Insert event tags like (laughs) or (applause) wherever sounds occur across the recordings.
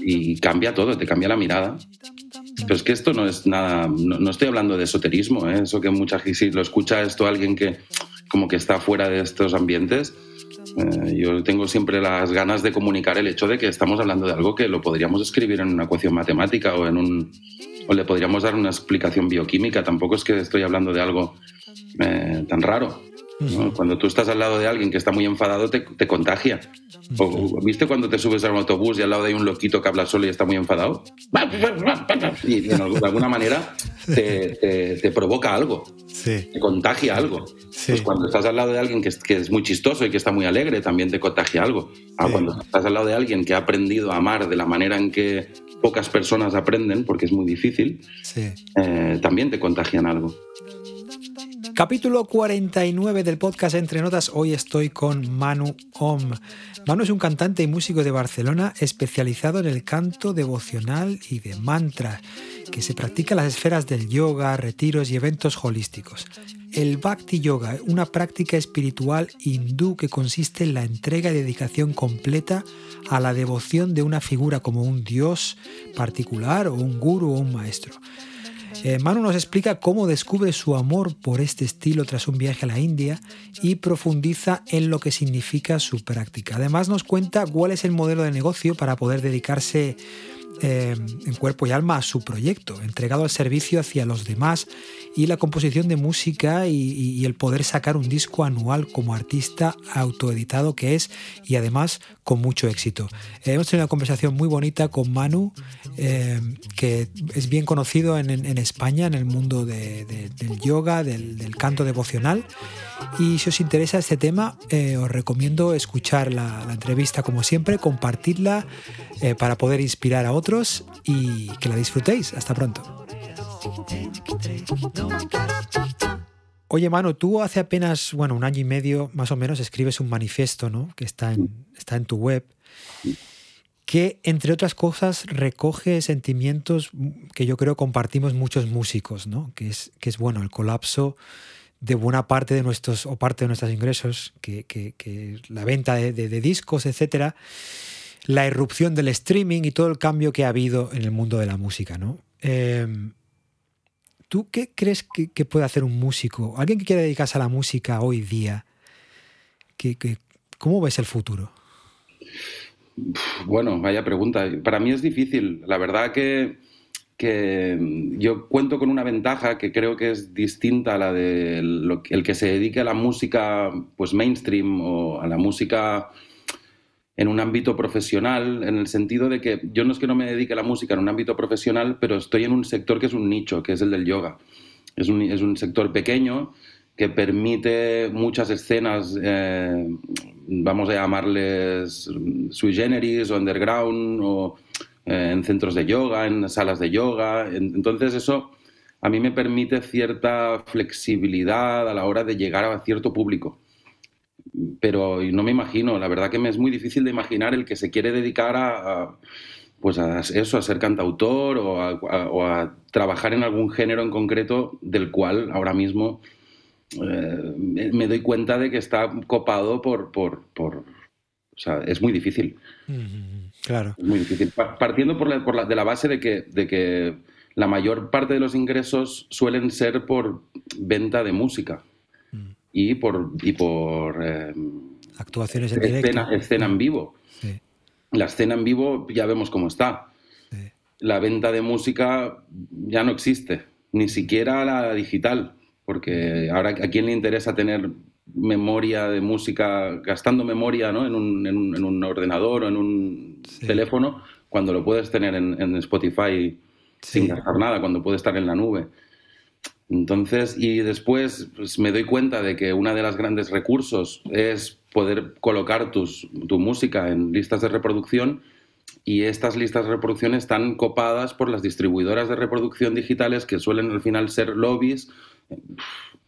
Y cambia todo, te cambia la mirada. Pero es que esto no es nada, no, estoy hablando de esoterismo, ¿eh? eso que mucha gente, si lo escucha esto alguien que como que está fuera de estos ambientes, eh, yo tengo siempre las ganas de comunicar el hecho de que estamos hablando de algo que lo podríamos escribir en una ecuación matemática o en un o le podríamos dar una explicación bioquímica. Tampoco es que estoy hablando de algo eh, tan raro. Cuando tú estás al lado de alguien que está muy enfadado, te, te contagia. O, ¿Viste cuando te subes a un autobús y al lado hay un loquito que habla solo y está muy enfadado? Y de alguna manera te, te, provoca algo, te contagia algo. Pues cuando estás al lado de alguien que es, que es, muy chistoso y que está muy alegre, también te contagia algo. Ah, cuando estás al lado de alguien que ha aprendido a amar de la manera en que pocas personas aprenden, porque es muy difícil, eh, también te contagian algo. Capítulo 49 del podcast Entre Notas. Hoy estoy con Manu Om. Manu es un cantante y músico de Barcelona especializado en el canto devocional y de mantra, que se practica en las esferas del yoga, retiros y eventos holísticos. El Bhakti Yoga, una práctica espiritual hindú que consiste en la entrega y dedicación completa a la devoción de una figura como un dios particular o un guru o un maestro. Eh, Manu nos explica cómo descubre su amor por este estilo tras un viaje a la India y profundiza en lo que significa su práctica. Además nos cuenta cuál es el modelo de negocio para poder dedicarse eh, en cuerpo y alma a su proyecto, entregado al servicio hacia los demás y la composición de música y, el poder sacar un disco anual como artista autoeditado que es y además con mucho éxito. Eh, hemos tenido una conversación muy bonita con Manu, eh, que es bien conocido en, España en el mundo del yoga, del, canto devocional. Y si os interesa este tema, os recomiendo escuchar la, la, entrevista como siempre, compartirla para poder inspirar a otros y que la disfrutéis. Hasta pronto. Oye, mano, tú hace apenas, bueno, un año y medio más o menos escribes un manifiesto, ¿no? Que está en, está en tu web, que entre otras cosas recoge sentimientos que yo creo compartimos muchos músicos, ¿no? Que es, que es bueno, el colapso de buena parte de nuestros, o parte de nuestros ingresos, que, que, la venta de, de discos, etcétera la irrupción del streaming y todo el cambio que ha habido en el mundo de la música, ¿no? Em, ¿Tú qué crees que, puede hacer un músico? Alguien que quiera dedicarse a la música hoy día, ¿cómo ves el futuro? Bueno, vaya pregunta. Para mí es difícil. La verdad que, yo cuento con una ventaja que creo que es distinta a la de el que se dedique a la música pues mainstream o a la música en un ámbito profesional, en el sentido de que yo no es que no me dedique a la música en un ámbito profesional, pero estoy en un sector que es un nicho, que es el del yoga. Es un, es un sector pequeño que permite muchas escenas, eh, vamos a llamarles sui generis o underground, o eh, en centros de yoga, en salas de yoga. Entonces eso a mí me permite cierta flexibilidad a la hora de llegar a cierto público pero no me imagino, la verdad que me es muy difícil de imaginar el que se quiere dedicar a, pues a eso, a ser cantautor o a, trabajar en algún género en concreto del cual ahora mismo eh, me doy cuenta de que está copado por, por, por o sea, es muy difícil. Claro. Es muy difícil. Partiendo por por la, de la base de que, de que la mayor parte de los ingresos suelen ser por venta de música y por, y por em, actuaciones en escena, escena en vivo. La escena en vivo ya vemos cómo está. La venta de música ya no existe, ni siquiera la digital, porque ahora a quién le interesa tener memoria de música, gastando memoria ¿no? en, un, en, un, en, un, ordenador o en un teléfono, cuando lo puedes tener en, en Spotify sin gastar nada, cuando puede estar en la nube. Entonces, y después pues, me doy cuenta de que una de las grandes recursos es poder colocar tus, tu música en listas de reproducción y estas listas de reproducción están copadas por las distribuidoras de reproducción digitales que suelen al final ser lobbies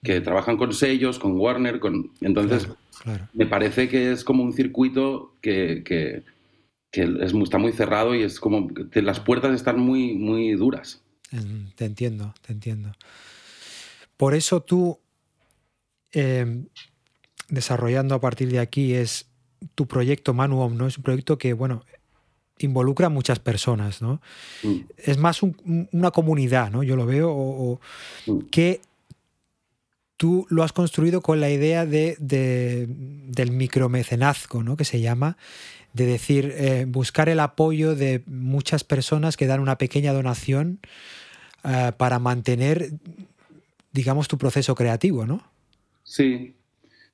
que trabajan con sellos, con Warner, con... Entonces, me parece que es como un circuito que, que, es, está muy cerrado y es como que las puertas están muy, muy duras. Te entiendo, te entiendo. Por eso tú, em, desarrollando a partir de aquí, es tu proyecto Manuom, ¿no? Es un proyecto que, bueno, involucra a muchas personas, ¿no? Mm. Es más una comunidad, ¿no? Yo lo veo, o, Mm. que tú lo has construido con la idea de, de- del micromecenazgo, ¿no? Que se llama, de decir, eh, buscar el apoyo de muchas personas que dan una pequeña donación eh, para mantener, digamos, tu proceso creativo, ¿no? Sí,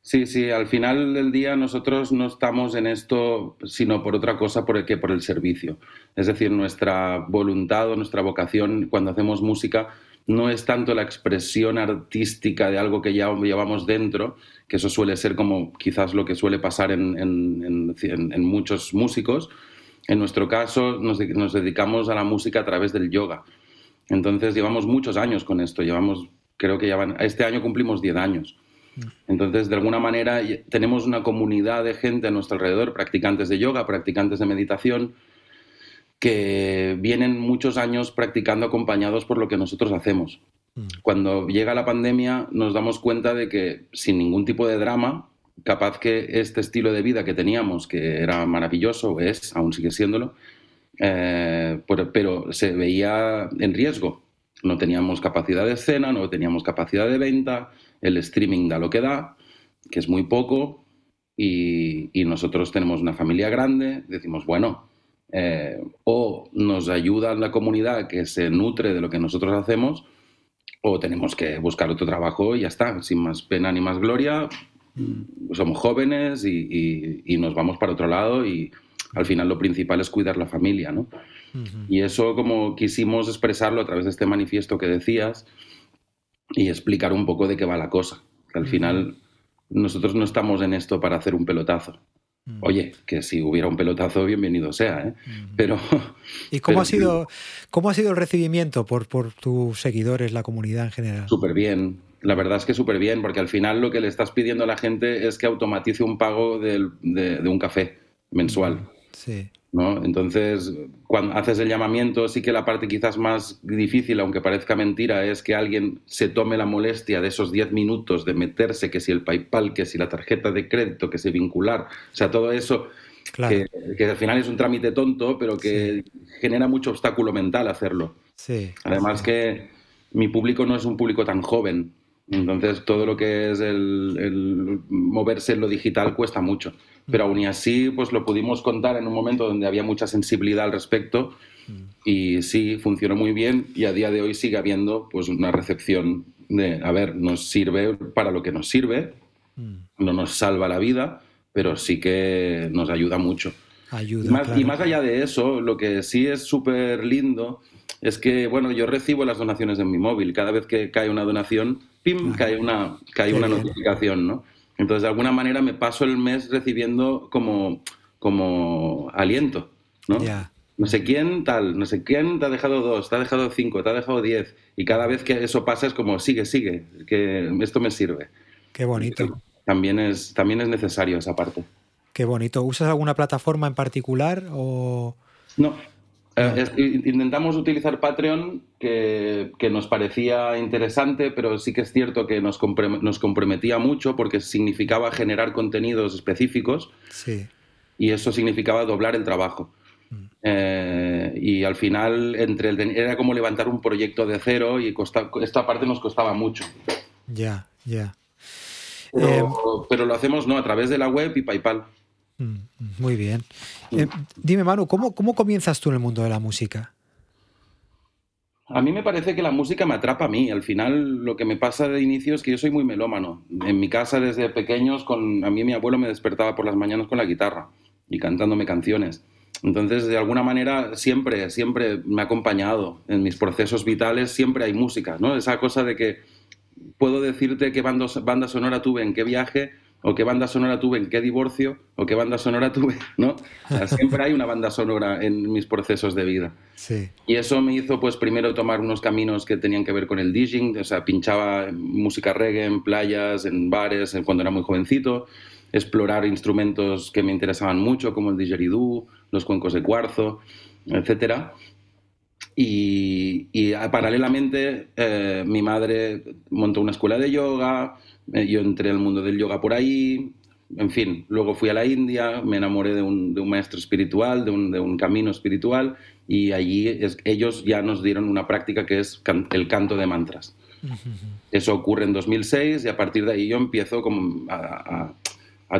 sí, sí. Al final del día nosotros no estamos en esto sino por otra cosa por el que por el servicio. Es decir, nuestra voluntad o nuestra vocación cuando hacemos música no es tanto la expresión artística de algo que ya llevamos dentro, que eso suele ser como quizás lo que suele pasar en, en- en- en- muchos músicos. En nuestro caso nos, nos dedicamos a la música a través del yoga. Entonces llevamos muchos años con esto, llevamos, creo que ya van, este año cumplimos 10 años. Entonces, de alguna manera, tenemos una comunidad de gente a nuestro alrededor, practicantes de yoga, practicantes de meditación, que vienen muchos años practicando acompañados por lo que nosotros hacemos. Cuando llega la pandemia, nos damos cuenta de que sin ningún tipo de drama, capaz que este estilo de vida que teníamos, que era maravilloso, es, aún sigue siéndolo, eh, pero, pero se veía en riesgo. No teníamos capacidad de escena, no teníamos capacidad de venta, el streaming da lo que da, que es muy poco, y, y nosotros tenemos una familia grande, decimos, bueno, eh, o nos ayuda la comunidad que se nutre de lo que nosotros hacemos, o tenemos que buscar otro trabajo y ya está, sin más pena ni más gloria. Somos jóvenes y, y- y nos vamos para otro lado y al final lo principal es cuidar la familia, ¿no? Y eso como quisimos expresarlo a través de este manifiesto que decías y explicar un poco de qué va la cosa. Que al final nosotros no estamos en esto para hacer un pelotazo. Oye, que si hubiera un pelotazo, bienvenido sea, ¿eh? Pero (laughs) ¿Y cómo pero ha sido, cómo ha sido el recibimiento por, por tus seguidores, la comunidad en general? súper bien. La verdad es que súper bien, porque al final lo que le estás pidiendo a la gente es que automatice un pago de, de un café mensual. Sí. ¿No? Entonces, cuando haces el llamamiento, sí que la parte quizás más difícil, aunque parezca mentira, es que alguien se tome la molestia de esos 10 minutos de meterse, que si el PayPal, que si la tarjeta de crédito, que si vincular, o sea, todo eso, Claro. que, que al final es un trámite tonto, pero que genera mucho obstáculo mental hacerlo. Sí. Además que mi público no es un público tan joven, entonces todo lo que es el, el moverse en lo digital cuesta mucho. Pero aún y así, pues lo pudimos contar en un momento donde había mucha sensibilidad al respecto y sí, funcionó muy bien y a día de hoy sigue habiendo pues una recepción de, a ver, nos sirve para lo que nos sirve, no nos salva la vida, pero sí que nos ayuda mucho. Ayuda. Y más, claro. y más allá de eso, lo que sí es súper lindo es que, bueno, yo recibo las donaciones en mi móvil. Cada vez que cae una donación, ¡pim! cae una, cae una notificación, ¿no? Entonces, de alguna manera me paso el mes recibiendo como, como aliento, ¿no? No sé quién tal, no sé quién te ha dejado dos, te ha dejado cinco, te ha dejado diez. Y cada vez que eso pasa es como, sigue, sigue, que esto me sirve. Qué bonito. También es, también es necesario esa parte. Qué bonito. ¿Usas alguna plataforma en particular o No. Eh, intentamos utilizar Patreon, que, que nos parecía interesante, pero sí que es cierto que nos, nos comprometía mucho porque significaba generar contenidos específicos sí? y eso significaba doblar el trabajo. Eh, y al final entre el, era como levantar un proyecto de cero y costa- esta parte nos costaba mucho. Ya, ya. Pero, Em, pero lo hacemos no a través de la web y PayPal. Mm, Muy bien. Eh, dime, Manu, ¿cómo, ¿cómo comienzas tú en el mundo de la música? A mí me parece que la música me atrapa a mí. Al final, lo que me pasa de inicio es que yo soy muy melómano. En mi casa, desde pequeños, con, a mí mi abuelo me despertaba por las mañanas con la guitarra y cantándome canciones. Entonces, de alguna manera, siempre, siempre me ha acompañado. En mis procesos vitales siempre hay música, ¿no? Esa cosa de que puedo decirte qué banda, banda sonora tuve en qué viaje, o qué banda sonora tuve en qué divorcio, o qué banda sonora tuve, (laughs) ¿no? O sea, siempre hay una banda sonora en mis procesos de vida. Sí. Y eso me hizo, pues, primero tomar unos caminos que tenían que ver con el DJing, o sea, pinchaba música reggae en playas, en bares, cuando era muy jovencito, explorar instrumentos que me interesaban mucho, como el didgeridoo, los cuencos de cuarzo, etcétera. Y, y, ah, paralelamente eh, mi madre montó una escuela de yoga, eh, yo entré al mundo del yoga por ahí, en fin, luego fui a la India, me enamoré de un, maestro espiritual, de un, camino espiritual, y allí ellos ya nos dieron una práctica que es el canto de mantras. Eso ocurre en 2006 y a partir de ahí yo empiezo como a,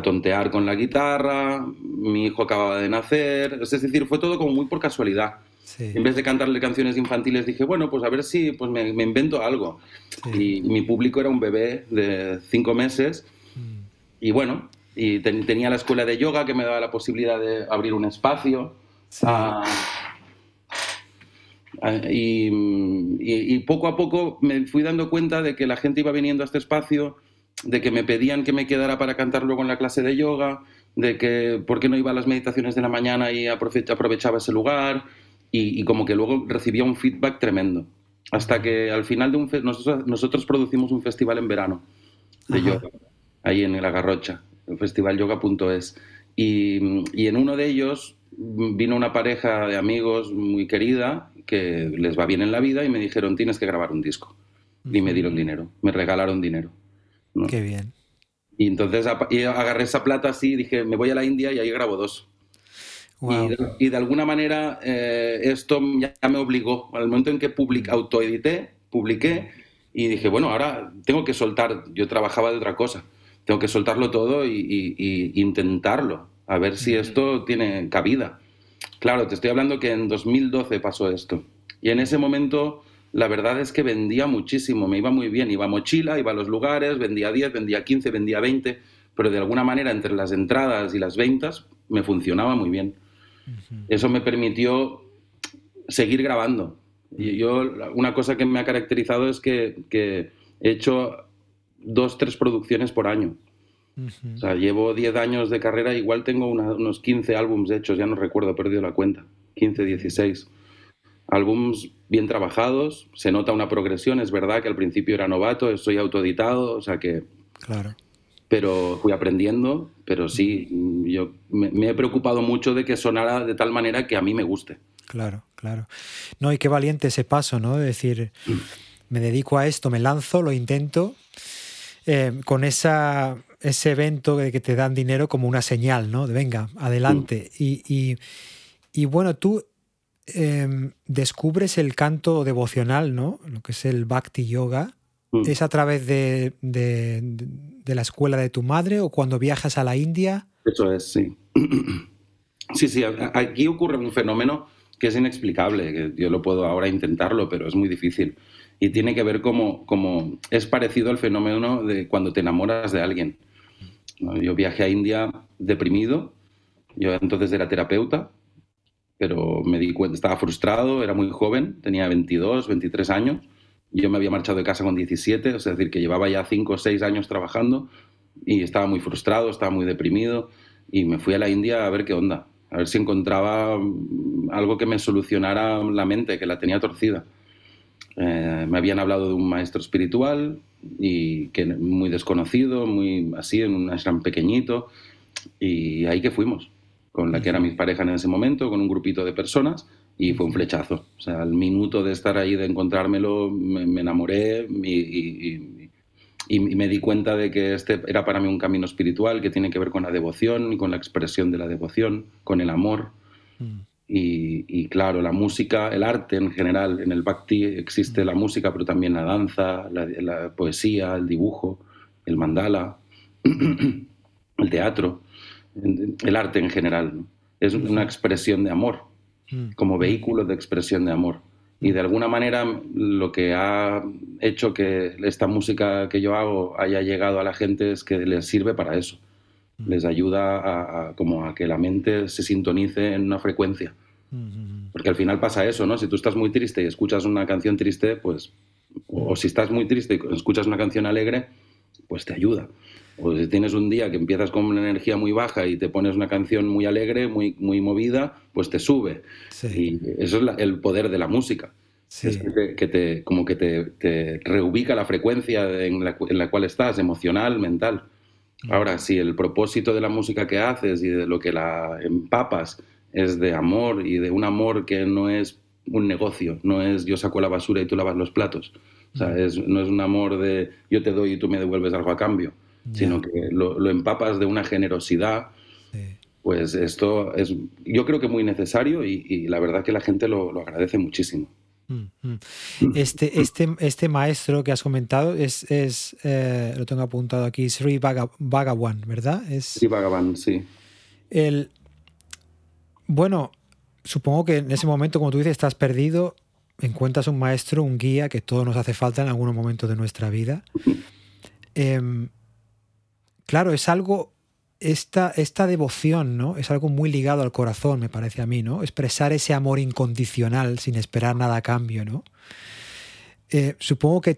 tontear con la guitarra, mi hijo acababa de nacer, es decir, fue todo como muy por casualidad. En vez de cantarle canciones infantiles dije, bueno, pues a ver si pues me, invento algo. Y mi público era un bebé de cinco meses mm. y bueno, y tenía la escuela de yoga que me daba la posibilidad de abrir un espacio. Ah, ah, y, poco a poco me fui dando cuenta de que la gente iba viniendo a este espacio, de que me pedían que me quedara para cantar luego en la clase de yoga, de que por qué no iba a las meditaciones de la mañana y aprovechaba ese lugar, y, como que luego recibía un feedback tremendo. Hasta que al final de un nosotros, nosotros producimos un festival en verano de yoga, ahí en la Garrocha festivalyoga.es. Y, y en uno de ellos vino una pareja de amigos muy querida que les va bien en la vida y me dijeron tienes que grabar un disco. Y me dieron dinero, me regalaron dinero. Qué bien. Y entonces agarré esa plata así y dije, me voy a la India y ahí grabo dos. Y, de, alguna manera eh, esto ya me obligó, al momento en que public, autoedité, publiqué y dije, bueno, ahora tengo que soltar, yo trabajaba de otra cosa tengo que soltarlo todo y, intentarlo, a ver si esto tiene cabida. Claro, te estoy hablando que en 2012 pasó esto. Y en ese momento, la verdad es que vendía muchísimo, me iba muy bien. Iba a mochila, iba a los lugares, vendía 10, vendía 15, vendía 20, pero de alguna manera entre las entradas y las ventas me funcionaba muy bien. Eso me permitió seguir grabando. Y yo, una cosa que me ha caracterizado es que, que he hecho dos, tres producciones por año. O sea, llevo 10 años de carrera, igual tengo unos 15 álbums hechos, ya no recuerdo, he perdido la cuenta. 15, 16. Álbums bien trabajados, se nota una progresión, es verdad que al principio era novato, soy autoeditado, o sea que... Claro. Pero fui aprendiendo, pero sí, yo me, he preocupado mucho de que sonara de tal manera que a mí me guste. Claro, claro. No, y qué valiente ese paso, ¿no? De decir, mm. me dedico a esto, me lanzo, lo intento eh, con esa, ese evento de que te dan dinero como una señal, ¿no? De venga, adelante. Mm. Y, bueno, tú em, descubres el canto devocional, ¿no? Lo que es el Bhakti Yoga. Mm. ¿Es a través de, la escuela de tu madre o cuando viajas a la India? Eso es, sí. (clears throat) Sí, sí, aquí ocurre un fenómeno que es inexplicable, yo lo puedo ahora intentarlo, pero es muy difícil y tiene que ver como, como es parecido al fenómeno de cuando te enamoras de alguien. Yo viajé a India deprimido, yo entonces era terapeuta, pero me di cuenta, estaba frustrado, era muy joven, tenía 22, 23 años, yo me había marchado de casa con 17, es decir, que llevaba ya 5 o 6 años trabajando y estaba muy frustrado, estaba muy deprimido, y me fui a la India a ver qué onda, a ver si encontraba algo que me solucionara la mente, que la tenía torcida. Eh, me habían hablado de un maestro espiritual y que muy desconocido, muy así, en un ashram pequeñito. Y ahí que fuimos, con la que era mi pareja en ese momento, con un grupito de personas, y fue un flechazo. O sea, al minuto de estar ahí, de encontrármelo, me, enamoré y, y, me di cuenta de que este era para mí un camino espiritual que tiene que ver con la devoción y con la expresión de la devoción, con el amor. Mm. Y, claro, la música, el arte en general, en el Bhakti existe la música, pero también la danza, la, poesía, el dibujo, el mandala, (clears throat) el teatro, el arte en general. Es una expresión de amor, mm. Como vehículo de expresión de amor. Y de alguna manera lo que ha hecho que esta música que yo hago haya llegado a la gente es que les sirve para eso les ayuda a, como a que la mente se sintonice en una frecuencia. Porque al final pasa eso, ¿no? Si tú estás muy triste y escuchas una canción triste, pues, o, si estás muy triste y escuchas una canción alegre, pues te ayuda. O si tienes un día que empiezas con una energía muy baja y te pones una canción muy alegre, muy, muy movida, pues te sube. Y eso es el poder de la música. Es que, te, como que te, reubica la frecuencia en la, en la, cual estás, emocional, mental. Ahora, si el propósito de la música que haces y de lo que la empapas es de amor y de un amor que no es un negocio, no es yo saco la basura y tú lavas los platos. O sea, no es un amor de yo te doy y tú me devuelves algo a cambio. Sino que lo, empapas de una generosidad. Pues esto es, yo creo que muy necesario y, la verdad que la gente lo, agradece muchísimo. Mm, mm. Este, (laughs) este, este maestro que has comentado es, es eh, lo tengo apuntado aquí, Sri Bhagavan, ¿verdad? Es, Sri Bhagavan, sí. El, bueno, supongo que en ese momento, como tú dices, estás perdido, encuentras un maestro, un guía que todo nos hace falta en algún momento de nuestra vida. (laughs) Em, claro, es algo, esta, esta devoción, ¿no? Es algo muy ligado al corazón, me parece a mí, ¿no? Expresar ese amor incondicional sin esperar nada a cambio, ¿no? Eh, supongo que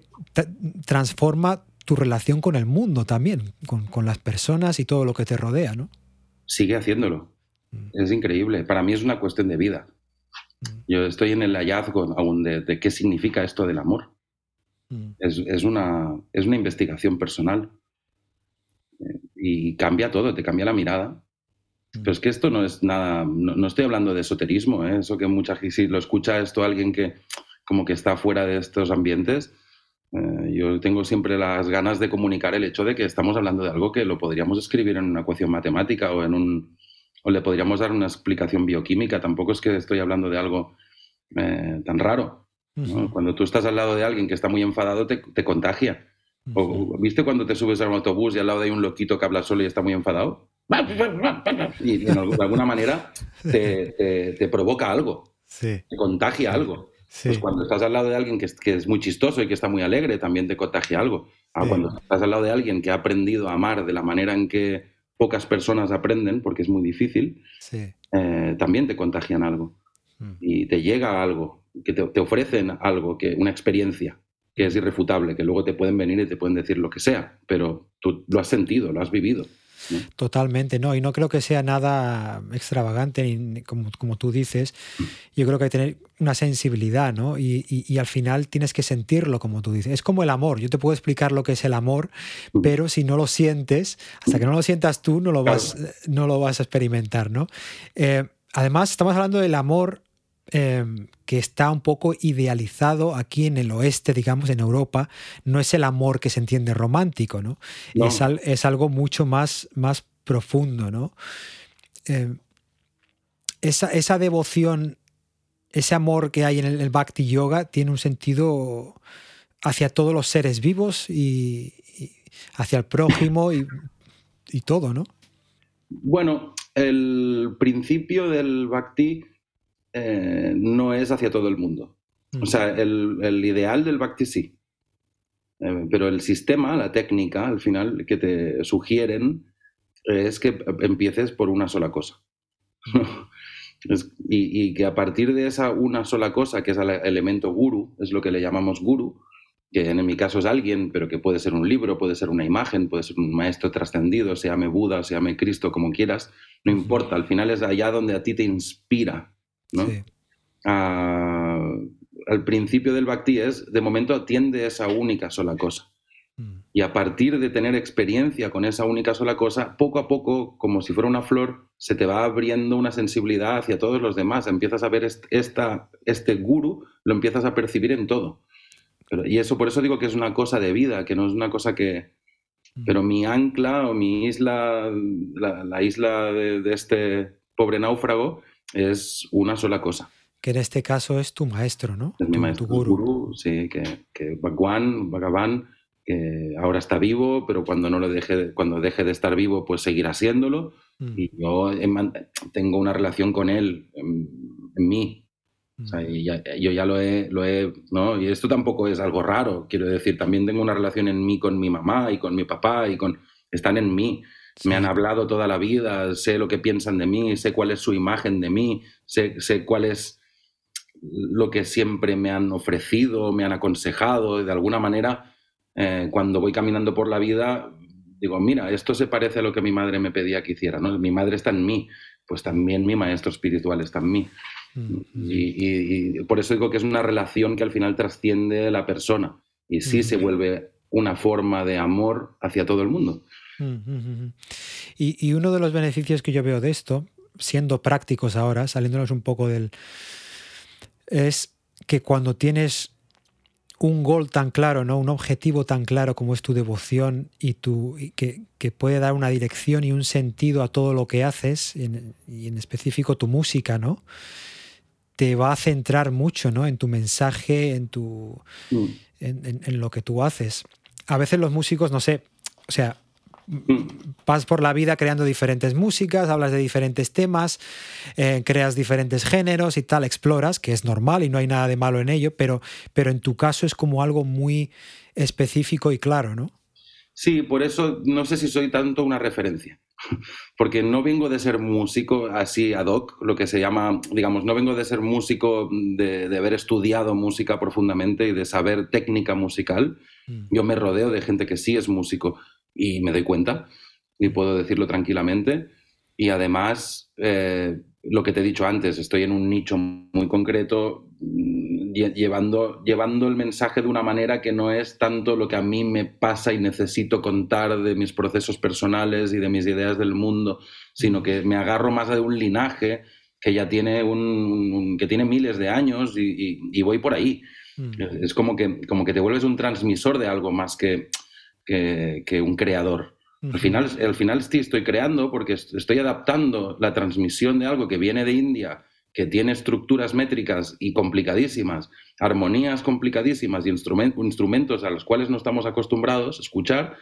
transforma tu relación con el mundo también, con, con, las personas y todo lo que te rodea, ¿no? Sigue haciéndolo. Mm. Es increíble. Para mí es una cuestión de vida. Mm. Yo estoy en el hallazgo aún de, qué significa esto del amor. Mm. Es, una, es una investigación personal. Y cambia todo, te cambia la mirada. Pero es que esto no es nada, no, estoy hablando de esoterismo, ¿eh? eso que mucha gente, si lo escucha esto alguien que como que está fuera de estos ambientes, eh, yo tengo siempre las ganas de comunicar el hecho de que estamos hablando de algo que lo podríamos escribir en una ecuación matemática o en un, o le podríamos dar una explicación bioquímica. Tampoco es que estoy hablando de algo eh, tan raro. Cuando tú estás al lado de alguien que está muy enfadado, te, contagia. O, ¿Viste cuando te subes a un autobús y al lado hay un loquito que habla solo y está muy enfadado? Y de alguna manera te, provoca algo, te contagia algo. Pues cuando estás al lado de alguien que es, que es, muy chistoso y que está muy alegre, también te contagia algo. Ah, cuando estás al lado de alguien que ha aprendido a amar de la manera en que pocas personas aprenden, porque es muy difícil, eh, también te contagian algo. Mm. Y te llega algo, que te, ofrecen algo, que, una experiencia que es irrefutable, que luego te pueden venir y te pueden decir lo que sea, pero tú lo has sentido, lo has vivido. Totalmente, no, y no creo que sea nada extravagante, ni, como, como, tú dices. Yo creo que hay que tener una sensibilidad, ¿no? Y, al final tienes que sentirlo, como tú dices. Es como el amor. Yo te puedo explicar lo que es el amor, pero si no lo sientes, hasta que no lo sientas tú, no lo vas, no lo vas a experimentar, ¿no? Eh, además, estamos hablando del amor Em, que está un poco idealizado aquí en el oeste, digamos, en Europa, no es el amor que se entiende romántico, ¿no? Es, algo mucho más, más profundo, ¿no? Em, esa, devoción, ese amor que hay en el, Bhakti Yoga tiene un sentido hacia todos los seres vivos y, hacia el prójimo y, y todo, ¿no? Bueno, el principio del Bhakti eh, no es hacia todo el mundo. O sea, el, ideal del Bhakti sí. Eh, pero el sistema, la técnica, al final, que te sugieren es que empieces por una sola cosa. (laughs) y, que a partir de esa una sola cosa, que es el elemento guru, es lo que le llamamos guru, que en mi caso es alguien, pero que puede ser un libro, puede ser una imagen, puede ser un maestro trascendido, se llame Buda, se llame Cristo, como quieras, no importa, al final es allá donde a ti te inspira al principio del Bhakti es, de momento atiende esa única sola cosa. Mm. Y a partir de tener experiencia con esa única sola cosa, poco a poco, como si fuera una flor, se te va abriendo una sensibilidad hacia todos los demás. Empiezas a ver esta, este guru, lo empiezas a percibir en todo. y eso por eso digo que es una cosa de vida, que no es una cosa que... Mm. Pero mi ancla o mi isla, la, isla de, este pobre náufrago, es una sola cosa. Que en este caso es tu maestro, ¿no? Es mi maestro, tu guru. sí, que, que Bhagwan, Bhagavan, que ahora está vivo, pero cuando no lo deje, cuando deje de estar vivo, pues seguirá siéndolo. Mm. Y yo tengo una relación con él en, mí. O sea, mm. yo ya lo he, lo he, ¿no? Y esto tampoco es algo raro, quiero decir, también tengo una relación en mí con mi mamá y con mi papá y con, están en mí. Me han hablado toda la vida, sé lo que piensan de mí, sé cuál es su imagen de mí, sé, sé cuál es lo que siempre me han ofrecido, me han aconsejado. De alguna manera, eh, cuando voy caminando por la vida, digo, mira, esto se parece a lo que mi madre me pedía que hiciera. ¿no? Mi madre está en mí, pues también mi maestro espiritual está en mí. y, por eso digo que es una relación que al final trasciende la persona y sí se vuelve una forma de amor hacia todo el mundo. Y, uno de los beneficios que yo veo de esto, siendo prácticos ahora, saliéndonos un poco del... es que cuando tienes un gol tan claro, ¿no? Un objetivo tan claro como es tu devoción y tu que, puede dar una dirección y un sentido a todo lo que haces, y en específico tu música, ¿no? Te va a centrar mucho, ¿no? En tu mensaje, en tu. Mm. en, lo que tú haces. A veces los músicos, no sé, o sea, vas por la vida creando diferentes músicas, hablas de diferentes temas, eh, creas diferentes géneros y tal, exploras, que es normal y no hay nada de malo en ello, pero, pero en tu caso es como algo muy específico y claro, ¿no? Sí, por eso no sé si soy tanto una referencia, (laughs) porque no vengo de ser músico así ad hoc, lo que se llama, digamos, no vengo de ser músico de, de haber estudiado música profundamente y de saber técnica musical. Mm. Yo me rodeo de gente que sí es músico, y me doy cuenta y puedo decirlo tranquilamente. Y además, eh, lo que te he dicho antes, estoy en un nicho muy concreto, mm, llevando, llevando el mensaje de una manera que no es tanto lo que a mí me pasa y necesito contar de mis procesos personales y de mis ideas del mundo, sino que me agarro más de un linaje que ya tiene, un, que tiene miles de años y, voy por ahí. Mm. Es como que, como que te vuelves un transmisor de algo más que que, un creador. Al final, al final sí estoy creando porque estoy adaptando la transmisión de algo que viene de India, que tiene estructuras métricas y complicadísimas, armonías complicadísimas y instrumentos a los cuales no estamos acostumbrados a escuchar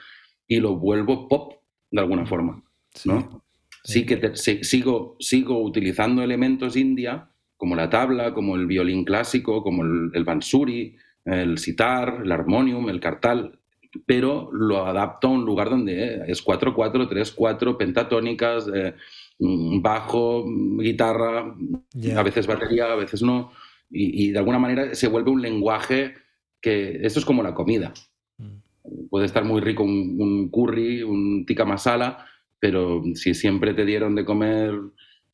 y lo vuelvo pop de alguna forma. ¿no? Sí, que sigo, sigo utilizando elementos india como la tabla, como el violín clásico, como el, el bansuri, el sitar, el armonium, el kartal, pero lo adapto a un lugar donde es 4-4, 3-4, pentatónicas, eh, mm, bajo, guitarra, a veces batería, a veces no, y, de alguna manera se vuelve un lenguaje que esto es como la comida. Mm. Puede estar muy rico un, curry, un tikka masala, pero si siempre te dieron de comer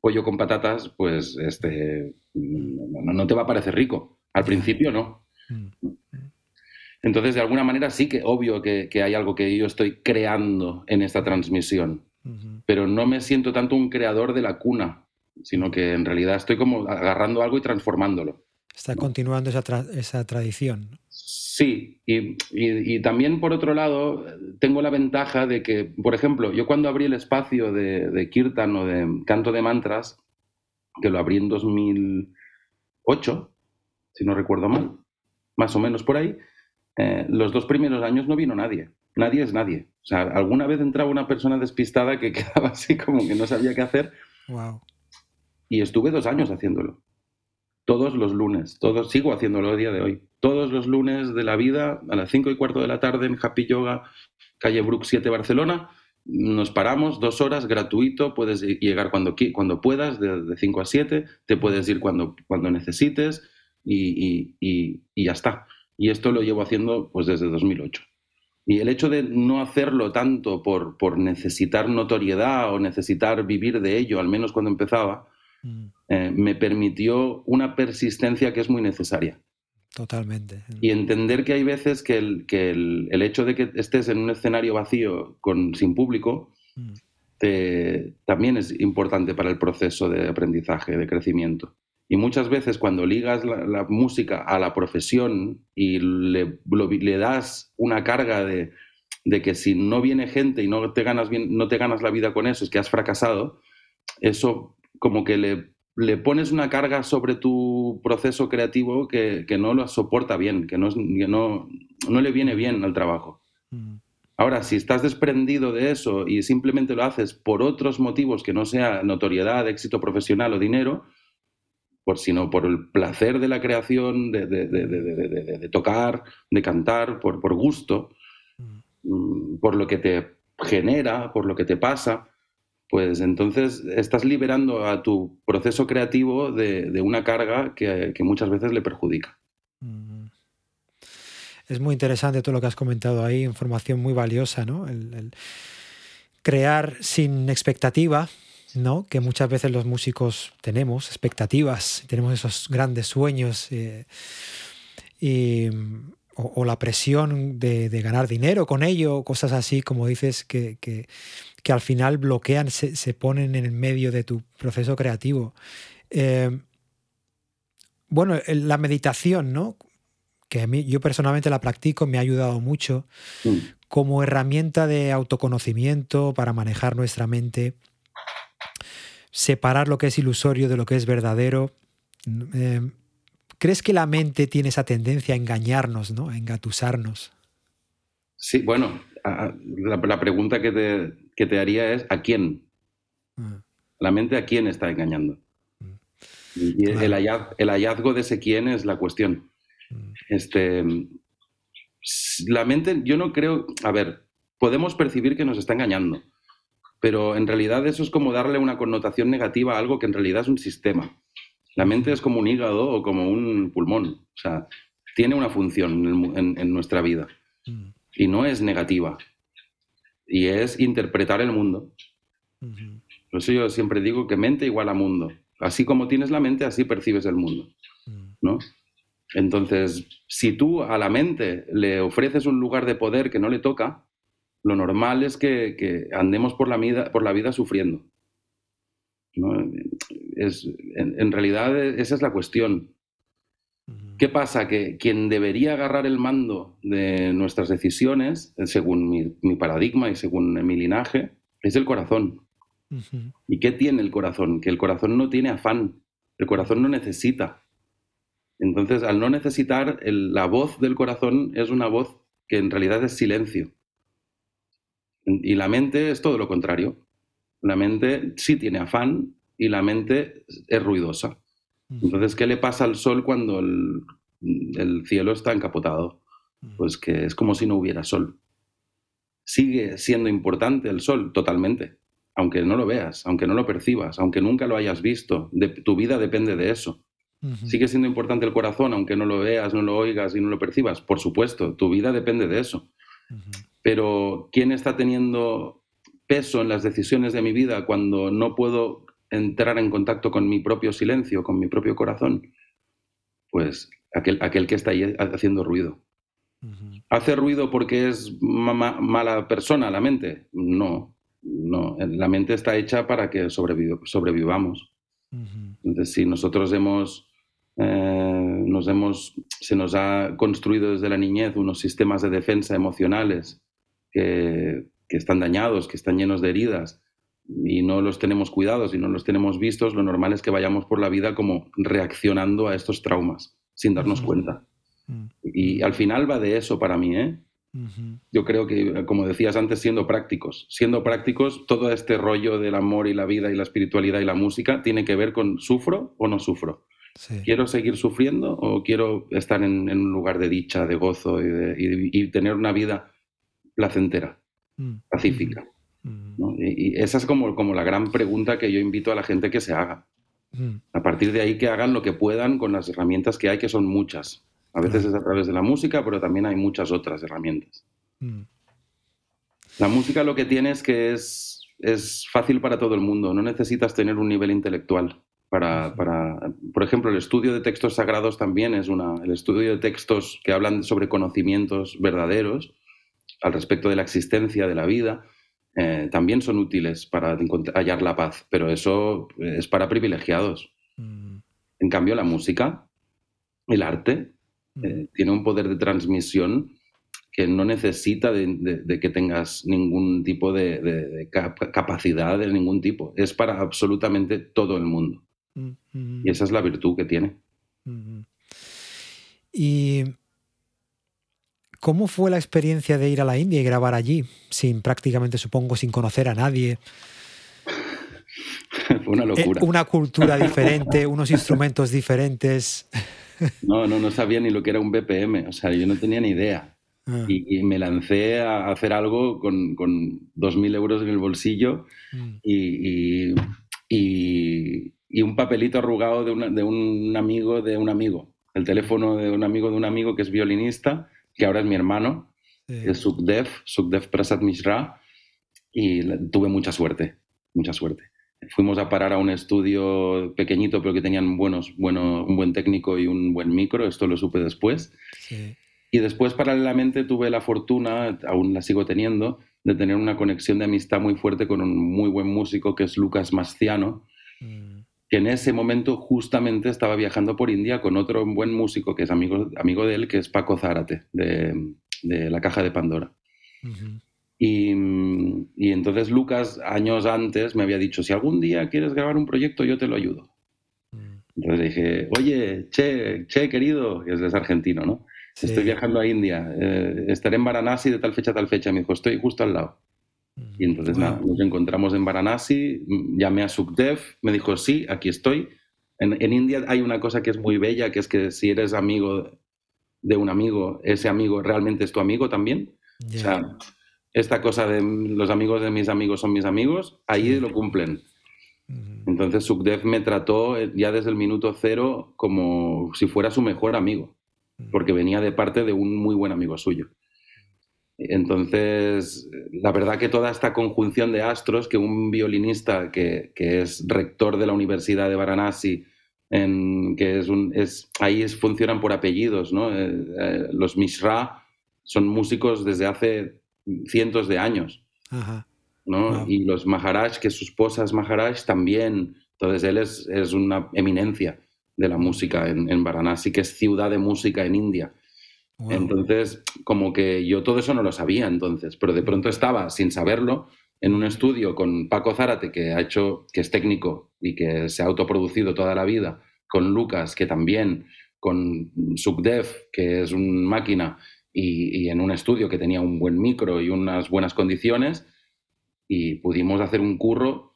pollo con patatas, pues este, no, no te va a parecer rico. Al principio no. Mm. Entonces, de alguna manera sí que obvio que, hay algo que yo estoy creando en esta transmisión, pero no me siento tanto un creador de la cuna, sino que en realidad estoy como agarrando algo y transformándolo. Está continuando esa, tradición. Sí, y, también por otro lado, tengo la ventaja de que, por ejemplo, yo cuando abrí el espacio de, de Kirtan o de canto de mantras, que lo abrí en 2008, si no recuerdo mal, más o menos por ahí, eh, los dos primeros años no vino nadie. Nadie es nadie. O sea, alguna vez entraba una persona despistada que (laughs) quedaba así como que no sabía qué hacer. Y estuve dos años haciéndolo. Todos los lunes. Todos, sigo haciéndolo a día de hoy. Todos los lunes de la vida, a las cinco y cuarto de la tarde en Happy Yoga, calle Brook 7, Barcelona. Nos paramos dos horas, gratuito. Puedes llegar cuando, cuando puedas, de 5 a 7. Te puedes ir cuando, cuando necesites y, y, y ya está. Y esto lo llevo haciendo pues desde 2008. Y el hecho de no hacerlo tanto por, por necesitar notoriedad o necesitar vivir de ello, al menos cuando empezaba, mm. eh, me permitió una persistencia que es muy necesaria. Totalmente. Y entender que hay veces que el, que el, el hecho de que estés en un escenario vacío con, sin público mm. también es importante para el proceso de aprendizaje, de crecimiento. Y muchas veces cuando ligas la, música a la profesión y le, le das una carga de, de, que si no viene gente y no te, ganas bien, no te ganas la vida con eso, es que has fracasado, eso como que le, le pones una carga sobre tu proceso creativo que, que no lo soporta bien, que, no, que no, no, le viene bien al trabajo. Mm. Ahora, si estás desprendido de eso y simplemente lo haces por otros motivos que no sea notoriedad, éxito profesional o dinero, por, sino por el placer de la creación, de, tocar, de cantar, por, por gusto, mm, por lo que te genera, por lo que te pasa, pues entonces estás liberando a tu proceso creativo de, una carga que, muchas veces le perjudica. Es muy interesante todo lo que has comentado ahí, información muy valiosa, ¿no? el crear sin expectativa, ¿no? que muchas veces los músicos tenemos, expectativas, tenemos esos grandes sueños eh, o, la presión de, ganar dinero con ello, cosas así, como dices, que, que, al final bloquean, se, ponen en el medio de tu proceso creativo. Eh, bueno, la meditación, ¿no? que a mí, yo personalmente la practico, me ha ayudado mucho Mm. como herramienta de autoconocimiento para manejar nuestra mente, separar lo que es ilusorio de lo que es verdadero. Eh, ¿Crees que la mente tiene esa tendencia a engañarnos, ¿no? a engatusarnos? Sí, bueno, la, la pregunta que te, que te haría es ¿a quién? Ah, La mente a quién está engañando. Mm. Y el, hallaz- el hallazgo de ese quién es la cuestión. mm, Este, la mente, yo no creo, a ver, podemos percibir que nos está engañando, pero en realidad eso es como darle una connotación negativa a algo que en realidad es un sistema. La mente es como un hígado o como un pulmón, o sea, tiene una función en, en- en nuestra vida mm, y no es negativa, y es interpretar el mundo. Por eso yo siempre digo que mente igual a mundo. Así como tienes la mente, así percibes el mundo. mm, ¿no? Entonces, si tú a la mente le ofreces un lugar de poder que no le toca, lo normal es que, que andemos por la, vida, por la vida sufriendo. ¿no? Es, en, en realidad esa es la cuestión. ¿Qué pasa? Que quien debería agarrar el mando de nuestras decisiones, según mi, mi paradigma y según mi linaje, es el corazón. ¿Y qué tiene el corazón? Que el corazón no tiene afán, el corazón no necesita. Entonces, al no necesitar, el- la voz del corazón es una voz que en realidad es silencio. Y la mente es todo lo contrario. La mente sí tiene afán y la mente es ruidosa. Entonces, ¿qué le pasa al sol cuando el, el cielo está encapotado? Pues que es como si no hubiera sol. Sigue siendo importante el sol, totalmente. Aunque no lo veas, aunque no lo percibas, aunque nunca lo hayas visto, de- tu vida depende de eso. Sigue siendo importante el corazón, aunque no lo veas, no lo oigas y no lo percibas. Por supuesto, tu vida depende de eso. Pero ¿quién está teniendo peso en las decisiones de mi vida cuando no puedo entrar en contacto con mi propio silencio, con mi propio corazón? Pues aquel, aquel que está ahí haciendo ruido. ¿Hace ruido porque es ma- ma- mala persona la mente? No, no. La mente está hecha para que sobreviv- sobrevivamos. Entonces, si nosotros hemos, eh, nos hemos, se nos ha construido desde la niñez unos sistemas de defensa emocionales que, que están dañados, que están llenos de heridas, y no los tenemos cuidados y no los tenemos vistos, lo normal es que vayamos por la vida como reaccionando a estos traumas sin darnos cuenta. mm, Y al final va de eso para mí, ¿eh? Yo creo que, como decías antes, siendo prácticos. Siendo prácticos, todo este rollo del amor y la vida y la espiritualidad y la música tiene que ver con ¿sufro o no sufro? sí, ¿Quiero seguir sufriendo o quiero estar en, en un lugar de dicha, de gozo y, de- y- y tener una vida placentera, mm, pacífica? ujú, ¿no? Y, y esa es como, como la gran pregunta que yo invito a la gente que se haga. mm, A partir de ahí que hagan lo que puedan con las herramientas que hay, que son muchas. A veces es a través de la música, pero también hay muchas otras herramientas. mm, La música lo que tiene es que es, es fácil para todo el mundo, no necesitas tener un nivel intelectual. Para, para- por ejemplo, el estudio de textos sagrados también es una. El estudio de textos que hablan sobre conocimientos verdaderos al respecto de la existencia, de la vida, eh, también son útiles para hallar la paz, pero eso es para privilegiados. mm, En cambio, la música, el arte, mm, eh, tiene un poder de transmisión que no necesita de, de- de que tengas ningún tipo de, de- de cap- capacidad de ningún tipo. Es para absolutamente todo el mundo. mm, mm, Y esa es la virtud que tiene. ¿Y cómo fue la experiencia de ir a la India y grabar allí? Sin prácticamente, supongo, sin conocer a nadie. (laughs) Fue una Eh, locura. una cultura (laughs) diferente, unos instrumentos diferentes. (laughs) No, no, no sabía ni lo que era un BPM. O sea, yo no tenía ni idea. Ah, Y, y me lancé a hacer algo con, con 2.000 euros en el bolsillo mm, y, y- y- y un papelito arrugado de, una- de un amigo de un amigo. El teléfono de un amigo de un amigo que es violinista, que ahora es mi hermano, sí. es Sukdev, Sukdev Prasad Mishra, y tuve mucha suerte, mucha suerte. Fuimos a parar a un estudio pequeñito, pero que tenían buenos, bueno, un buen técnico y un buen micro, esto lo supe después. sí. Y después, paralelamente, tuve la fortuna, aún la sigo teniendo, de tener una conexión de amistad muy fuerte con un muy buen músico que es Lucas Masciano, Mm, que en ese momento justamente estaba viajando por India con otro buen músico que es amigo, amigo de él, que es Paco Zárate, de, La Caja de Pandora. y, y, entonces Lucas, años antes, me había dicho, si algún día quieres grabar un proyecto, yo te lo ayudo. Mm. Entonces dije, oye, che, che, querido, que es argentino, ¿no? Estoy viajando a India, eh, estaré en Varanasi de tal fecha a tal fecha. Me dijo, estoy justo al lado. Y entonces nada, nos encontramos en Varanasi, llamé a Sukdev, me dijo, sí, aquí estoy. En, en, India hay una cosa que es muy bella, que es que si eres amigo de un amigo, ese amigo realmente es tu amigo también. O sea, esta cosa de los amigos de mis amigos son mis amigos, ahí lo cumplen. Entonces Sukdev me trató eh, ya desde el minuto cero como si fuera su mejor amigo, porque venía de parte de un muy buen amigo suyo. Entonces, la verdad que toda esta conjunción de astros, que un violinista que, es rector de la Universidad de Varanasi, en, que es un, es, ahí funcionan por apellidos, ¿no? Eh, eh, los Mishra son músicos desde hace cientos de años, ¿no? Y los Maharaj, que su esposa es Maharaj, también. Entonces, él es, es una eminencia de la música en, en Varanasi, que es ciudad de música en India. Entonces, como que yo todo eso no lo sabía entonces, pero de pronto estaba sin saberlo en un estudio con Paco Zárate, que ha hecho, que es técnico y que se ha autoproducido toda la vida, con Lucas, que también, con Sukdev, que es una máquina, y en un estudio que tenía un buen micro y unas buenas condiciones, y pudimos hacer un curro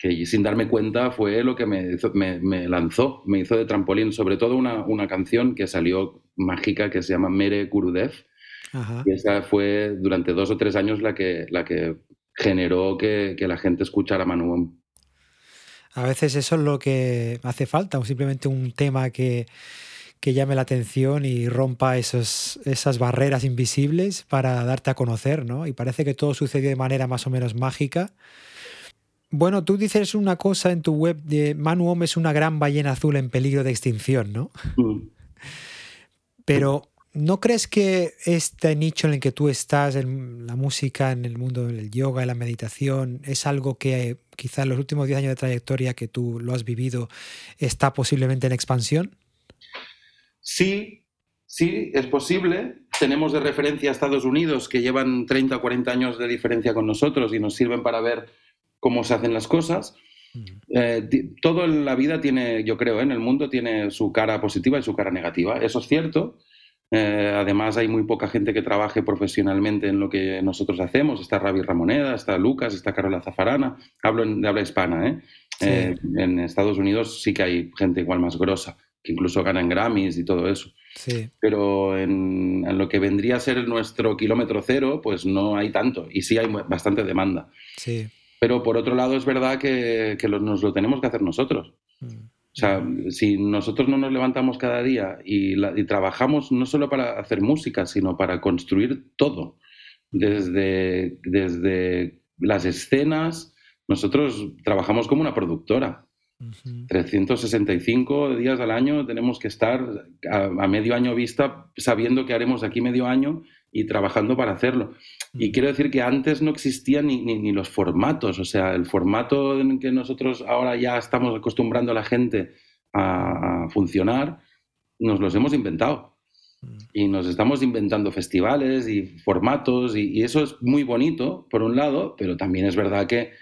que sin darme cuenta fue lo que me, me, lanzó, me hizo de trampolín, sobre todo una, una, canción que salió mágica que se llama Mere Gurudev. Y esa fue durante dos o tres años la que, la que generó que, que la gente escuchara Manu. A veces eso es lo que hace falta, o simplemente un tema que, que llame la atención y rompa esos, esas barreras invisibles para darte a conocer, ¿no? Y parece que todo sucedió de manera más o menos mágica bueno, tú dices una cosa en tu web de Manu Om es una gran ballena azul en peligro de extinción, ¿no? Mm. Pero ¿no crees que este nicho en el que tú estás, en la música, en el mundo del yoga, y la meditación, es algo que quizás en los últimos 10 años de trayectoria que tú lo has vivido está posiblemente en expansión? Sí, sí, es posible. Tenemos de referencia a Estados Unidos que llevan 30 o 40 años de diferencia con nosotros y nos sirven para ver cómo se hacen las cosas. Eh, todo en la vida tiene, yo creo, ¿eh? en el mundo tiene su cara positiva y su cara negativa. Eso es cierto. Eh, además, hay muy poca gente que trabaje profesionalmente en lo que nosotros hacemos. Está Ravi Ramoneda, está Lucas, está Carola Zafarana. Hablo de habla hispana. en Estados Unidos sí que hay gente igual más grosa, que incluso ganan Grammys y todo eso. Pero en, en, lo que vendría a ser nuestro kilómetro cero, pues no hay tanto. Y sí hay bastante demanda. Sí. Pero por otro lado es verdad que, nos lo tenemos que hacer nosotros. Mm. O sea, si nosotros no nos levantamos cada día y, trabajamos no solo para hacer música, sino para construir todo, desde, desde las escenas, nosotros trabajamos como una productora. 365 días al año tenemos que estar a, a, medio año vista sabiendo que haremos aquí medio año y trabajando para hacerlo. Y mm. quiero decir que antes no existían ni, ni, los formatos, o sea, el formato en que nosotros ahora ya estamos acostumbrando a la gente a, funcionar, nos los hemos inventado. Mm. Y nos estamos inventando festivales y formatos y, eso es muy bonito, por un lado, pero también es verdad que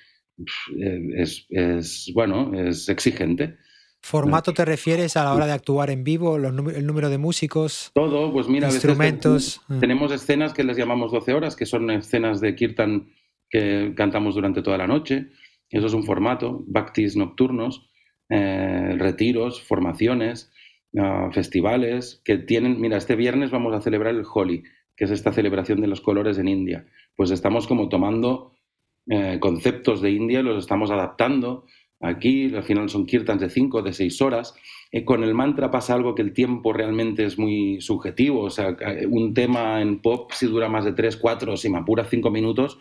es, es bueno, es exigente. ¿Formato te refieres a la hora de actuar en vivo, el número de músicos? Todo, pues mira, instrumentos. Ah. tenemos escenas que les llamamos 12 horas, que son escenas de kirtan que cantamos durante toda la noche. Eso es un formato, bhaktis nocturnos, eh, retiros, formaciones, ah, festivales que tienen. Mira, este viernes vamos a celebrar el Holi, que es esta celebración de los colores en India. Pues estamos como tomando eh, conceptos de India, los estamos adaptando Aquí al final son kirtans de 5, de 6 horas. Eh, con el mantra pasa algo que el tiempo realmente es muy subjetivo. O sea, eh, un tema en pop, si dura más de 3, 4, si me apura 5 minutos,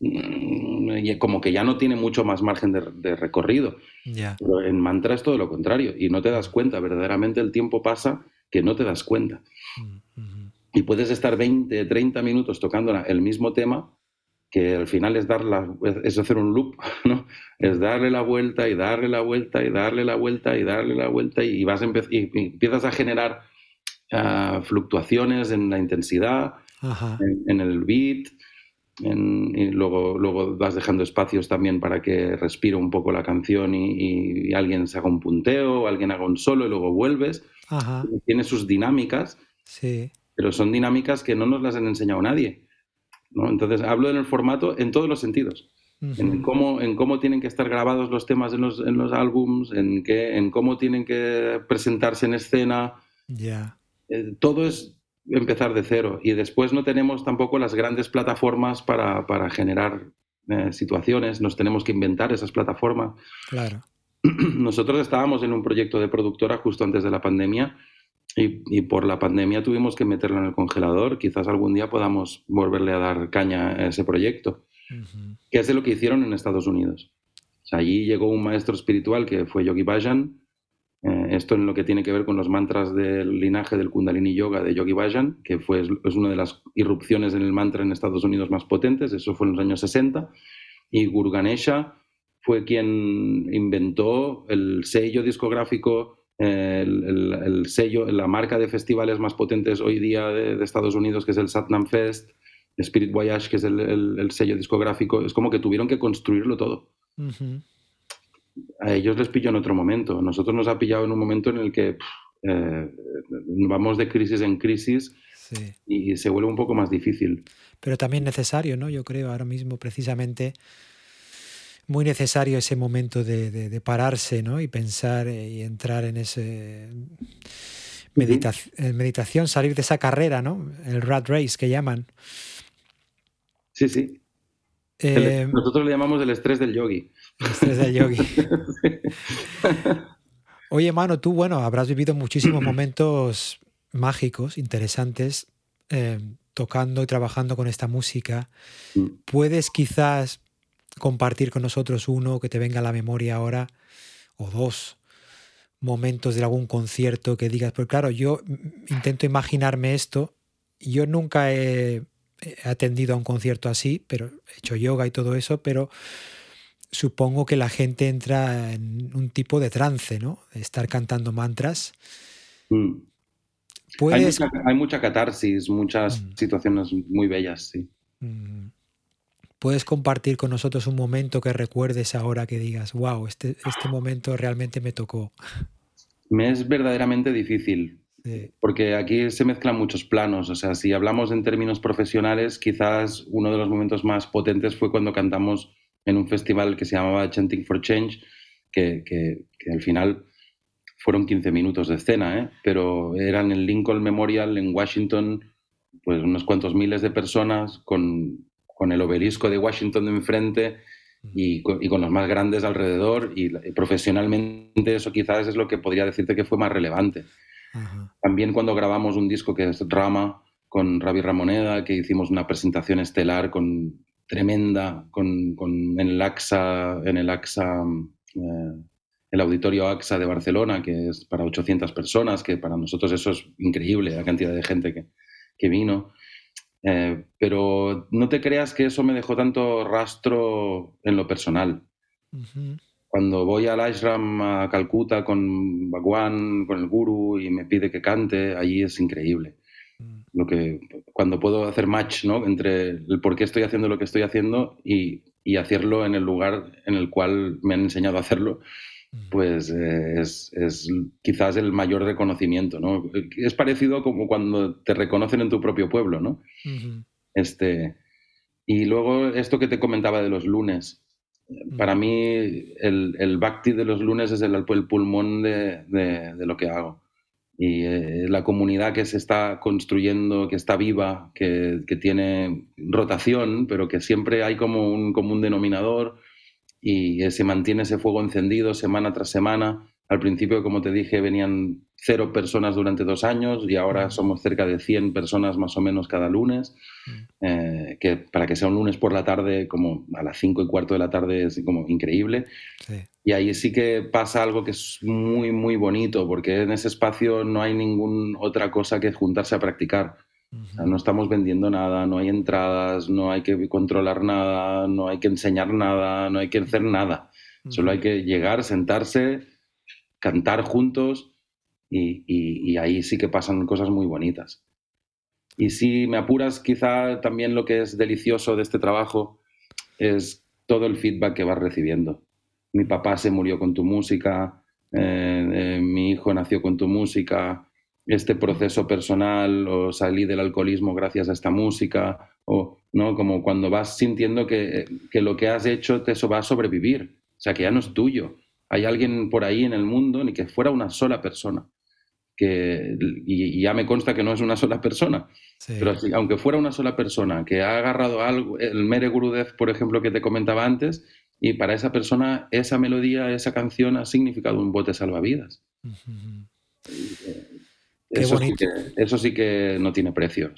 mm, como que ya no tiene mucho más margen de, recorrido. Pero en mantra es todo lo contrario. Y no te das cuenta, verdaderamente el tiempo pasa que no te das cuenta. Mm, y puedes estar 20, 30 minutos tocando el mismo tema que al final es, dar la, es hacer un loop, (laughs) ¿no? Es darle la vuelta y darle la vuelta y darle la vuelta y darle la vuelta y, vas y empiezas a generar uh, fluctuaciones en la intensidad, en, en, el beat, en, y luego, luego vas dejando espacios también para que respire un poco la canción y, y, alguien se haga un punteo, alguien haga un solo y luego vuelves. Tiene sus dinámicas, sí. pero son dinámicas que no nos las han enseñado nadie. ¿No? Entonces, hablo en el formato en todos los sentidos. Uh -huh. en, cómo, en cómo tienen que estar grabados los temas en los, en los álbums, en, qué, en cómo tienen que presentarse en escena. Yeah. Eh, todo es empezar de cero. Y después no tenemos tampoco las grandes plataformas para, para generar eh, situaciones, nos tenemos que inventar esas plataformas. Claro. (clears throat) Nosotros estábamos en un proyecto de productora justo antes de la pandemia y, y, por la pandemia tuvimos que meterlo en el congelador. Quizás algún día podamos volverle a dar caña a ese proyecto, uh -huh. que es de lo que hicieron en Estados Unidos. O sea, allí llegó un maestro espiritual que fue Yogi Bhajan. Eh, esto en lo que tiene que ver con los mantras del linaje del Kundalini Yoga de Yogi Bhajan, que fue, es una de las irrupciones en el mantra en Estados Unidos más potentes. Eso fue en los años 60. Y Guru Ganesha fue quien inventó el sello discográfico el, el, el, sello, la marca de festivales más potentes hoy día de, de, Estados Unidos, que es el Satnam Fest, Spirit Voyage, que es el, el, sello discográfico, es como que tuvieron que construirlo todo. Uh -huh. A ellos les pilló en otro momento. A nosotros nos ha pillado en un momento en el que eh, vamos de crisis en crisis sí. y se vuelve un poco más difícil. Pero también necesario, ¿no? Yo creo ahora mismo precisamente muy necesario ese momento de, de, de pararse ¿no? y pensar eh, y entrar en ese medita meditación, salir de esa carrera, ¿no? el rat race que llaman. Sí, sí. Eh, el, nosotros le llamamos el estrés del yogi. El estrés del yogi. (laughs) Oye, mano, tú, bueno, habrás vivido muchísimos momentos mágicos, interesantes, eh, tocando y trabajando con esta música. Mm. ¿Puedes quizás compartir con nosotros uno que te venga a la memoria ahora, o dos momentos de algún concierto que digas, pues claro, yo intento imaginarme esto, yo nunca he atendido a un concierto así, pero he hecho yoga y todo eso, pero supongo que la gente entra en un tipo de trance, ¿no? Estar cantando mantras. Mm. ¿Puedes... hay, mucha, hay, mucha, catarsis, muchas mm. situaciones muy bellas, sí. Mm. ¿Puedes compartir con nosotros un momento que recuerdes ahora que digas, wow, este, este momento realmente me tocó? Me es verdaderamente difícil, sí. porque aquí se mezclan muchos planos. O sea, si hablamos en términos profesionales, quizás uno de los momentos más potentes fue cuando cantamos en un festival que se llamaba Chanting for Change, que, que, que al final fueron 15 minutos de escena, ¿eh? pero eran en Lincoln Memorial en Washington, pues unos cuantos miles de personas con con el obelisco de Washington de enfrente y con, y con los más grandes alrededor y, y, profesionalmente eso quizás es lo que podría decirte que fue más relevante. -huh. También cuando grabamos un disco que es Rama con Ravi Ramoneda, que hicimos una presentación estelar con tremenda con, con en el AXA, en el AXA eh, el auditorio AXA de Barcelona, que es para 800 personas, que para nosotros eso es increíble, la cantidad de gente que, que vino. Eh, pero no te creas que eso me dejó tanto rastro en lo personal. Uh -huh. Cuando voy al ashram a Calcuta con Bhagwan, con el guru, y me pide que cante, allí es increíble. Uh -huh. Lo que, cuando puedo hacer match ¿no? entre el por qué estoy haciendo lo que estoy haciendo y, y hacerlo en el lugar en el cual me han enseñado a hacerlo, pues eh, es, es, quizás el mayor reconocimiento, ¿no? Es parecido como cuando te reconocen en tu propio pueblo, ¿no? Uh -huh. Este, y luego esto que te comentaba de los lunes. Uh -huh. Para mí el, el bhakti de los lunes es el, el pulmón de, de, de, lo que hago. Y eh, la comunidad que se está construyendo, que está viva, que, que tiene rotación, pero que siempre hay como un común denominador y se mantiene ese fuego encendido semana tras semana. Al principio, como te dije, venían cero personas durante dos años y ahora somos cerca de 100 personas más o menos cada lunes, eh, que para que sea un lunes por la tarde, como a las 5 y cuarto de la tarde, es como increíble. Sí. Y ahí sí que pasa algo que es muy, muy bonito, porque en ese espacio no hay ninguna otra cosa que juntarse a practicar. No estamos vendiendo nada, no hay entradas, no hay que controlar nada, no hay que enseñar nada, no hay que hacer nada. Solo hay que llegar, sentarse, cantar juntos y, ahí sí que pasan cosas muy bonitas. Y si me apuras, quizá también lo que es delicioso de este trabajo es todo el feedback que vas recibiendo. Mi papá se murió con tu música, eh, eh, mi hijo nació con tu música, este proceso personal o salí del alcoholismo gracias a esta música, o no como cuando vas sintiendo que, que lo que has hecho te eso va a sobrevivir, o sea que ya no es tuyo. Hay alguien por ahí en el mundo, ni que fuera una sola persona, y, ya me consta que no es una sola persona, pero aunque fuera una sola persona que ha agarrado algo, el Mere Gurudev, por ejemplo, que te comentaba antes, y para esa persona esa melodía, esa canción ha significado un bote salvavidas. Eso, Sí que, eso sí que no tiene precio.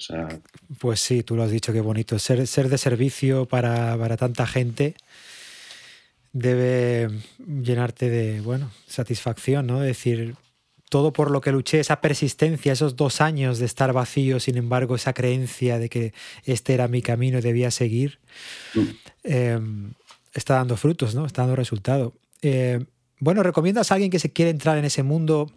Pues sí, tú lo has dicho, qué bonito. Ser, ser de servicio para, para tanta gente debe llenarte de, bueno, satisfacción, ¿no? Decir, todo por lo que luché, esa persistencia, esos dos años de estar vacío, sin embargo, esa creencia de que este era mi camino y debía seguir, mm. em, está dando frutos, ¿no? Está dando resultado. Eh, bueno, ¿recomiendas a alguien que se quiere entrar en ese mundo?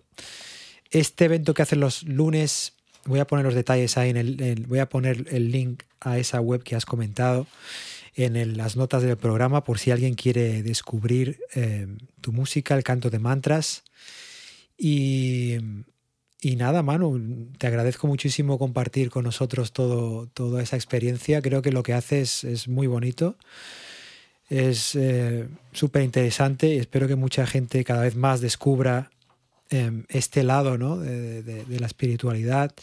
Este evento que hacen los lunes, voy a poner los detalles ahí en el, voy a poner el link a esa web que has comentado en las notas del programa por si alguien quiere descubrir em, tu música, el canto de mantras. Y, nada, Manu, te agradezco muchísimo compartir con nosotros todo, toda esa experiencia. Creo que lo que haces es muy bonito, es eh, súper interesante y espero que mucha gente cada vez más descubra em, este lado ¿no? de, la espiritualidad,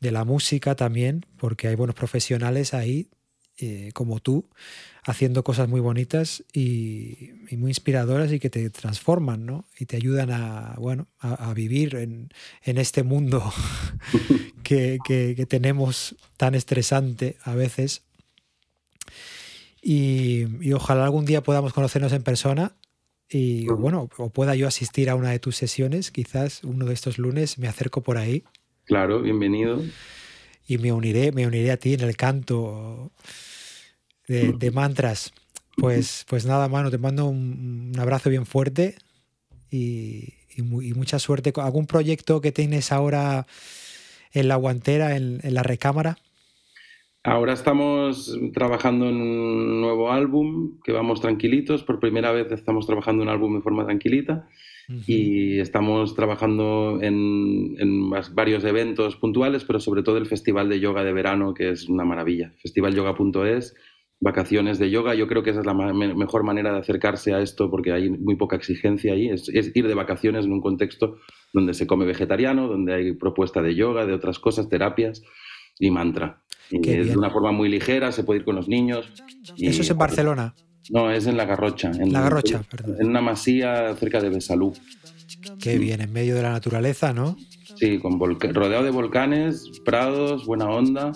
de la música también, porque hay buenos profesionales ahí, eh, como tú, haciendo cosas muy bonitas y, muy inspiradoras y que te transforman, ¿no? Y te ayudan a, bueno, a, vivir en, este mundo (laughs) que, tenemos tan estresante a veces. Y, ojalá algún día podamos conocernos en persona y bueno, o pueda yo asistir a una de tus sesiones, quizás uno de estos lunes me acerco por ahí. Claro, bienvenido. Y me uniré, me uniré a ti en el canto de, mantras. Pues, pues nada, mano, te mando un, abrazo bien fuerte y, mucha suerte. ¿Algún proyecto que tienes ahora en la guantera, en, la recámara? Ahora estamos trabajando en un nuevo álbum que vamos tranquilitos. Por primera vez estamos trabajando un álbum de forma tranquilita y estamos trabajando en, en, varios eventos puntuales, pero sobre todo el Festival de Yoga de Verano, que es una maravilla. Festivalyoga.es vacaciones de yoga. Yo creo que esa es la mejor manera de acercarse a esto porque hay muy poca exigencia ahí. Es, ir de vacaciones en un contexto donde se come vegetariano, donde hay propuesta de yoga, de otras cosas, terapias y mantra. Y es de una forma muy ligera, se puede ir con los niños. ¿Eso es en Barcelona? No, es en La Garrocha. En La Garrocha, perdón. En una masía cerca de Besalú. Qué bien, en medio de la naturaleza, ¿no? Sí, con rodeado de volcanes, prados, buena onda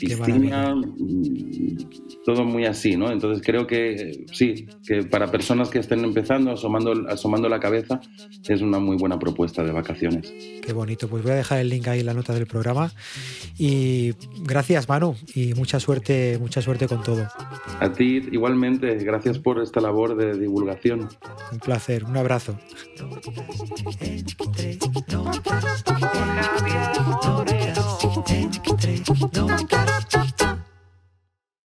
mm, todo muy así, ¿no? Entonces creo que sí, que para personas que estén empezando, asomando, asomando la cabeza, es una muy buena propuesta de vacaciones. Qué bonito, pues voy a dejar el link ahí en la nota del programa. Y gracias, Manu, y mucha suerte, mucha suerte con todo. A ti igualmente, gracias por esta labor de divulgación. Un placer, un abrazo. Don't